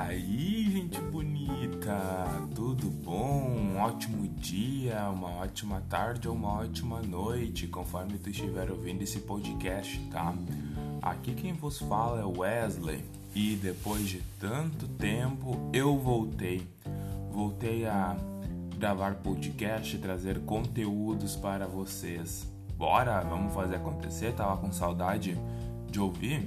aí, gente bonita? Tudo bom? Um ótimo dia, uma ótima tarde ou uma ótima noite, conforme tu estiver ouvindo esse podcast, tá? Aqui quem vos fala é Wesley e depois de tanto tempo eu voltei. Voltei a gravar podcast e trazer conteúdos para vocês. Bora, vamos fazer acontecer? Tava com saudade de ouvir?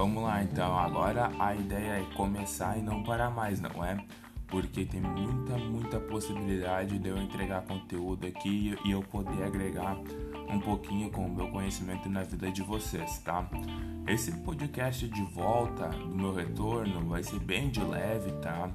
Vamos lá então, agora a ideia é começar e não parar mais, não é? Porque tem muita, muita possibilidade de eu entregar conteúdo aqui e eu poder agregar um pouquinho com o meu conhecimento na vida de vocês, tá? Esse podcast de volta do meu retorno vai ser bem de leve, tá?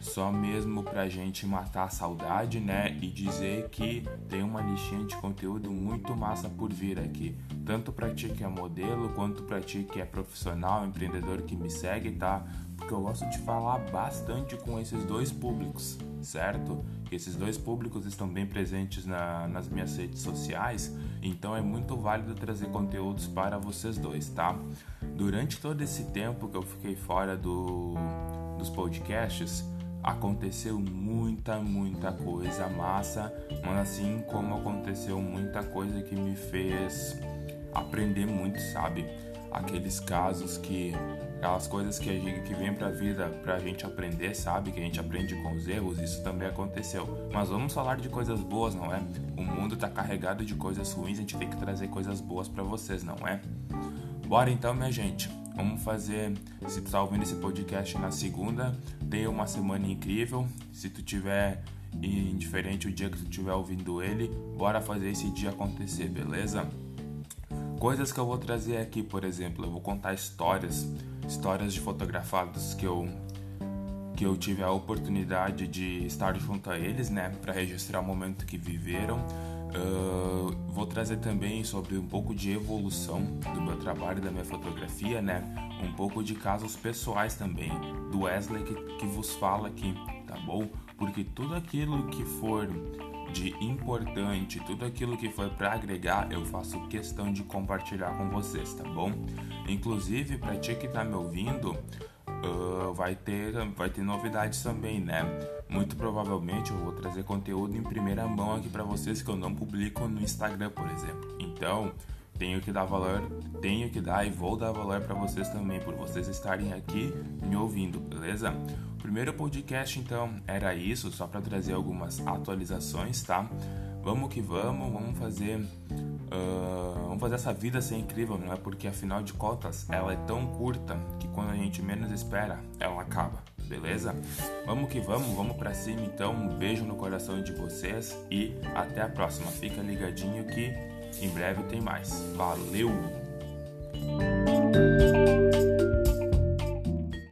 Só mesmo pra gente matar a saudade, né? E dizer que tem uma listinha de conteúdo muito massa por vir aqui. Tanto pra ti que é modelo, quanto pra ti que é profissional, empreendedor que me segue, tá? porque eu gosto de falar bastante com esses dois públicos, certo? Esses dois públicos estão bem presentes na, nas minhas redes sociais, então é muito válido trazer conteúdos para vocês dois, tá? Durante todo esse tempo que eu fiquei fora do, dos podcasts, aconteceu muita, muita coisa massa, mas assim como aconteceu muita coisa que me fez aprender muito, sabe? Aqueles casos que aquelas coisas que, a gente, que vem pra vida pra gente aprender, sabe? Que a gente aprende com os erros, isso também aconteceu. Mas vamos falar de coisas boas, não é? O mundo tá carregado de coisas ruins, a gente tem que trazer coisas boas para vocês, não é? Bora então, minha gente. Vamos fazer. Se tu tá ouvindo esse podcast na segunda, tenha uma semana incrível. Se tu tiver indiferente o dia que tu estiver ouvindo ele, bora fazer esse dia acontecer, beleza? Coisas que eu vou trazer aqui, por exemplo, eu vou contar histórias histórias de fotografados que eu que eu tive a oportunidade de estar junto a eles, né, para registrar o momento que viveram. Uh, vou trazer também sobre um pouco de evolução do meu trabalho, da minha fotografia, né, um pouco de casos pessoais também do Wesley que, que vos fala aqui, tá bom? Porque tudo aquilo que for de importante, tudo aquilo que foi para agregar, eu faço questão de compartilhar com vocês, tá bom? Inclusive, para ti que tá me ouvindo, uh, vai ter vai ter novidades também, né? Muito provavelmente eu vou trazer conteúdo em primeira mão aqui para vocês que eu não publico no Instagram, por exemplo. Então, tenho que dar valor, tenho que dar e vou dar valor para vocês também, por vocês estarem aqui me ouvindo, beleza? O primeiro podcast então era isso, só para trazer algumas atualizações, tá? Vamos que vamos, vamos fazer, uh, vamos fazer essa vida ser incrível, não é? Porque afinal de contas ela é tão curta que quando a gente menos espera, ela acaba, beleza? Vamos que vamos, vamos para cima então. Um beijo no coração de vocês e até a próxima. Fica ligadinho que em breve tem mais. Valeu!